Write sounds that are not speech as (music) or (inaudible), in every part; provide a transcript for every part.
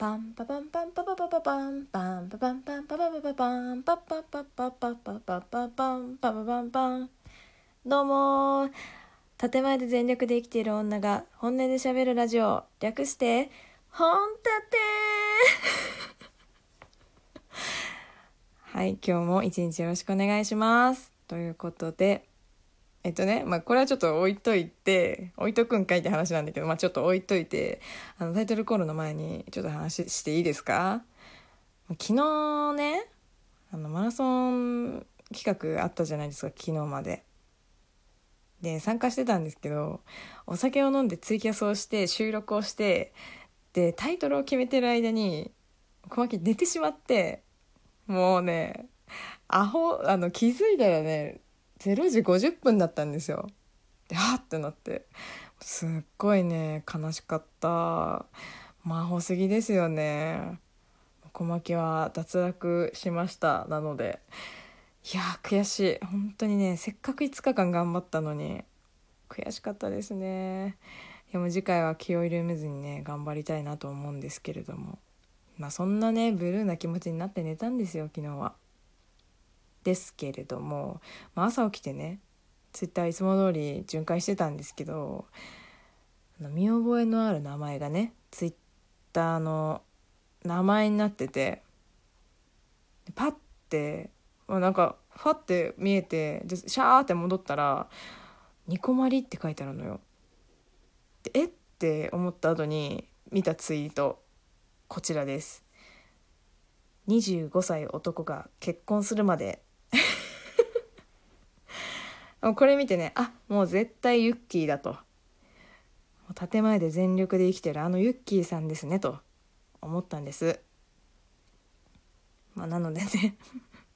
パンパパンパンパパパパパンパンパパンパンパパパパパンパパパパパパパパパンパパパンパン。どうも建前で全力で生きている女が本音で喋るラジオ。略して本立て (laughs) はい今日も一日よろしくお願いします。ということでえっとね、まあ、これはちょっと置いといて、置いとくんかいって話なんだけど、まあ、ちょっと置いといて、あの、タイトルコールの前にちょっと話していいですか？昨日ね、あの、マラソン企画あったじゃないですか、昨日まで。で、参加してたんですけど、お酒を飲んでツイキャスをして、収録をして、で、タイトルを決めてる間に、小牧寝てしまって、もうね、アホ、あの、気づいたらね、0時50分だったんですよ。ではってなって。すっごいね悲しかった。魔法すぎですよね。小牧は脱落しました。なので。いや悔しい。本当にねせっかく5日間頑張ったのに。悔しかったですね。いやも次回は気を緩めずにね頑張りたいなと思うんですけれども。まあそんなねブルーな気持ちになって寝たんですよ昨日は。ですけれども、まあ、朝起きてねツイッターいつも通り巡回してたんですけど見覚えのある名前がねツイッターの名前になっててパッて、まあ、なんかファって見えてでシャーって戻ったら「ニコマリ」って書いてあるのよ。でえ？って思った後に見たツイートこちらです。25歳男が結婚するまでこれ見てね。あもう絶対ユッキーだと。建前で全力で生きてるあのユッキーさんですねと。思ったんです。まあなのでね。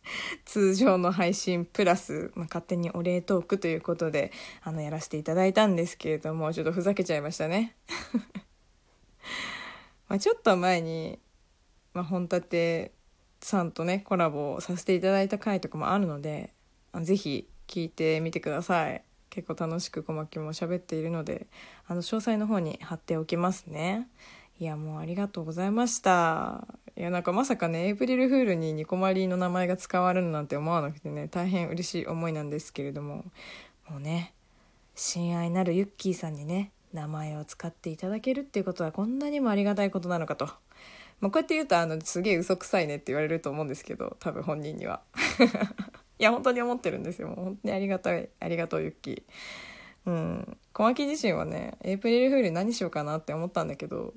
(laughs) 通常の配信プラス、まあ、勝手にお礼トークということであのやらせていただいたんですけれどもちょっとふざけちゃいましたね。(laughs) まあちょっと前に、まあ、本立さんとねコラボさせていただいた回とかもあるので是非聞いてみてください。結構楽しく小牧も喋っているのであの詳細の方に貼っておきますね。いやもうありがとうございました。いやなんかまさかねエイプリルフールにニコマリの名前が使われるなんて思わなくてね大変嬉しい思いなんですけれども。もうね親愛なるユッキーさんにね名前を使っていただけるっていうことはこんなにもありがたいことなのかと、まあ、こうやって言うとあのすげえ嘘くさいねって言われると思うんですけど多分本人には。いや本当に思ってるんですよ。もう本当にありがたい。ありがとうユッキー。うん。小牧自身はねエイプリルフール何しようかなって思ったんだけど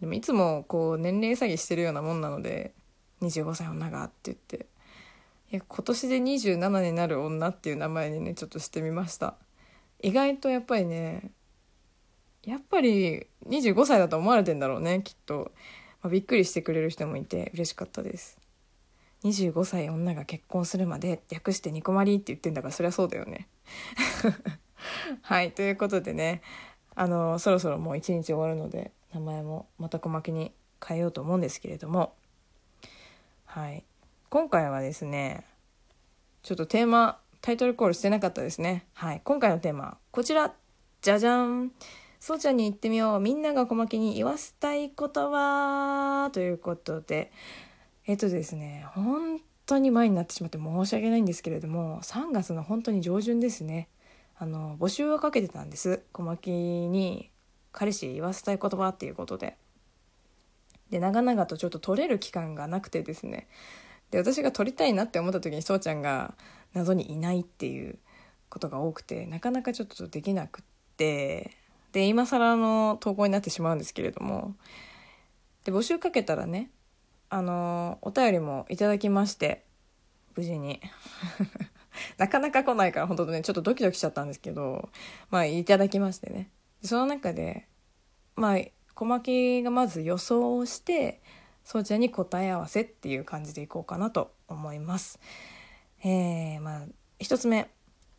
でもいつもこう年齢詐欺してるようなもんなので25歳女がって言って。いや今年で27になる女っていう名前にねちょっとしてみました。意外とやっぱりねやっぱり25歳だと思われてんだろうねきっと、まあ、びっくりしてくれる人もいて嬉しかったです。25歳女が結婚するまで略してニコマリって言ってんだからそりゃそうだよね。(laughs) はいということでねあのそろそろもう一日終わるので名前もまた小巻に変えようと思うんですけれども。はい今回はですねちょっとテーマタイトルコールしてなかったですね。はい今回のテーマこちら。じゃじゃん。そうちゃんに言ってみよう。みんなが小巻に言わせたい言葉ということで。えっとですね本当に前になってしまって申し訳ないんですけれども3月の本当に上旬ですね。あの募集をかけてたんです。小牧に彼氏言わせたい言葉っていうことで。で長々とちょっと取れる期間がなくてですね。で私が取りたいなって思った時にそうちゃんが謎にいないっていうことが多くてなかなかちょっとできなくって。で今更の投稿になってしまうんですけれども。で募集かけたらねあのお便りもいただきまして無事に。(laughs) なかなか来ないから本当ねちょっとドキドキしちゃったんですけどまあいただきましてね。その中でまあ小牧がまず予想をしてそちゃんに答え合わせっていう感じでいこうかなと思います。えー、まあ一つ目。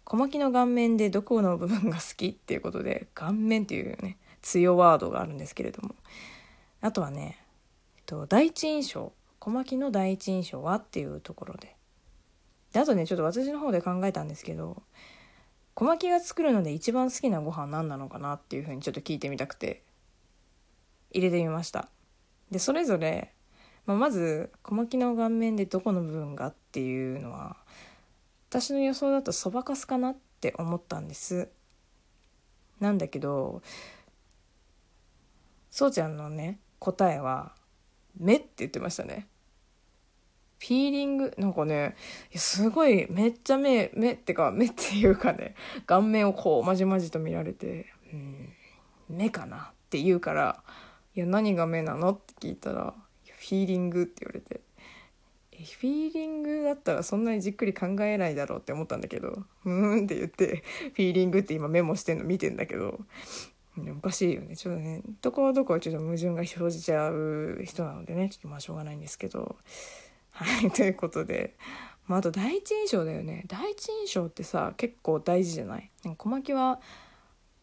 小牧の顔面でどこの部分が好きっていうことで顔面っていうね強ワードがあるんですけれども。あとはねと第一印象小牧の第一印象はっていうところで。であとねちょっと私の方で考えたんですけど小牧が作るので一番好きなご飯何なのかなっていうふうにちょっと聞いてみたくて入れてみました。でそれぞれ、まあ、まず小牧の顔面でどこの部分がっていうのは私の予想だとそばかすかなって思ったんです。なんだけどそうちゃんのね答えは「目」って言ってましたねフィーリングなんかねすごいめっちゃ目目ってか目っていうかね顔面をこうまじまじと見られて「うん目かな」って言うから「いや何が目なの?」って聞いたら「フィーリング」って言われてフィーリングだったらそんなにじっくり考えないだろうって思ったんだけど「うーん」って言ってフィーリングって今メモしてんの見てんだけどおかしいよね。ちょっとねどこどこはちょっと矛盾が生じちゃう人なのでねちょっとまあしょうがないんですけど。はい (laughs) ということで、まあ、あと第一印象だよね。第一印象ってさ結構大事じゃない？小牧は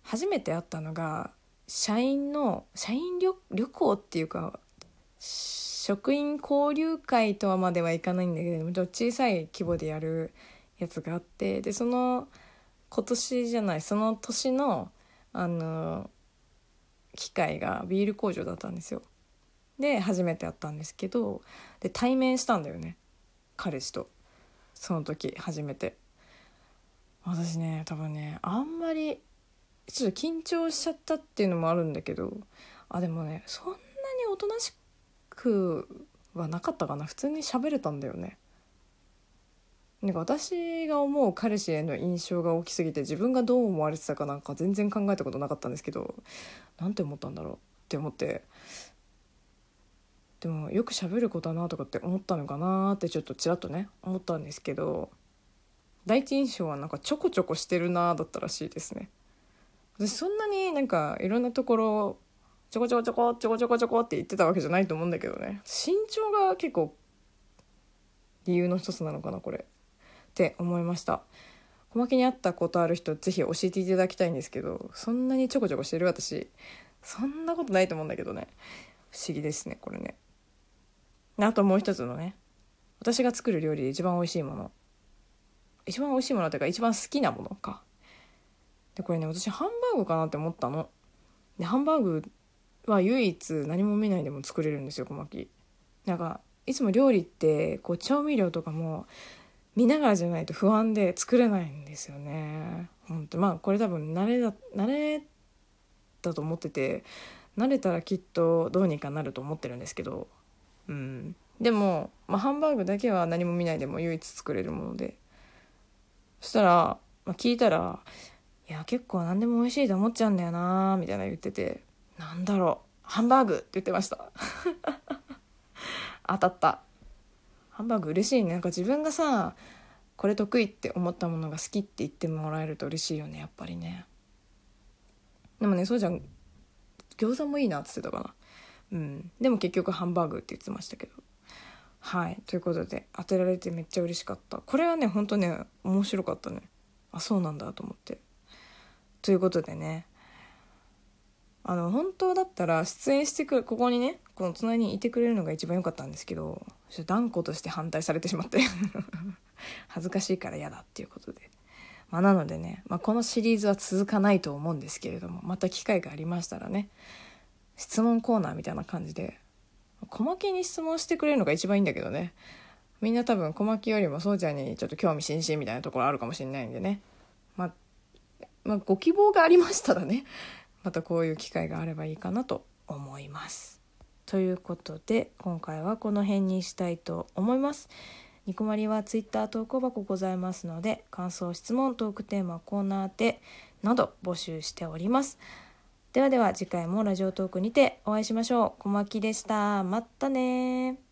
初めて会ったのが社員の社員旅旅行っていうか職員交流会とはまではいかないんだけれども小さい規模でやるやつがあってでその今年じゃないその年のあの機械がビール工場だったんですよ。で初めて会ったんですけどで対面したんだよね。彼氏と。その時初めて。私ね多分ねあんまりちょっと緊張しちゃったっていうのもあるんだけどあでもねそんなにおとなしくはなかったかな。普通に喋れたんだよね。なんか私が思う彼氏への印象が大きすぎて自分がどう思われてたかなんか全然考えたことなかったんですけどなんて思ったんだろうって思って。でもよく喋る子だなとかって思ったのかなってちょっとちらっとね思ったんですけど第一印象はなんかちょこちょこしてるなだったらしいですね。私そんなになんかいろんなところちょこちょこちょこちょこちょこちょこって言ってたわけじゃないと思うんだけどね。身長が結構理由の一つなのかなこれ。って思いました。小牧に会ったことある人ぜひ教えていただきたいんですけどそんなにちょこちょこしてる私そんなことないと思うんだけどね。不思議ですねこれね。あともう一つのね私が作る料理で一番美味しいもの。一番美味しいものっていうか一番好きなものか。でこれね私ハンバーグかなって思ったの。でハンバーグは唯一何も見ないでも作れるんですよ小牧。なんかいつも料理ってこう調味料とかも見ながらじゃないと不安で作れないんですよね。本当まあこれ多分慣れだ慣れだと思ってて慣れたらきっとどうにかなると思ってるんですけど。うん。でも、まあ、ハンバーグだけは何も見ないでも唯一作れるもので。そしたら、まあ、聞いたら「いや結構何でも美味しいと思っちゃうんだよな」みたいな言っててなんだろうハンバーグって言ってました。(laughs) 当たった。ハンバーグ嬉しいね。なんか自分がさこれ得意って思ったものが好きって言ってもらえると嬉しいよねやっぱりね。でもねそうじゃん。餃子もいいなって言ってたかな。うん。でも結局ハンバーグって言ってましたけど。はい。ということで当てられてめっちゃ嬉しかった。これはねほんとね面白かったね。あそうなんだと思って。ということでねあの本当だったら出演してくるここにねこの隣にいてくれるのが一番良かったんですけど断固として反対されてしまって (laughs) 恥ずかしいから嫌だっていうことで、まあ、なのでね、まあ、このシリーズは続かないと思うんですけれどもまた機会がありましたらね質問コーナーみたいな感じで小牧に質問してくれるのが一番いいんだけどね。みんな多分小牧よりもそうちゃんにちょっと興味津々みたいなところあるかもしれないんでね。まあまあ、ご希望がありましたらねまたこういう機会があればいいかなと思います。ということで今回はこの辺にしたいと思います。ニコマリは Twitter 投稿箱ございますので感想質問トークテーマコーナーでなど募集しております。ではでは次回もラジオトークにてお会いしましょう。小牧でした。またね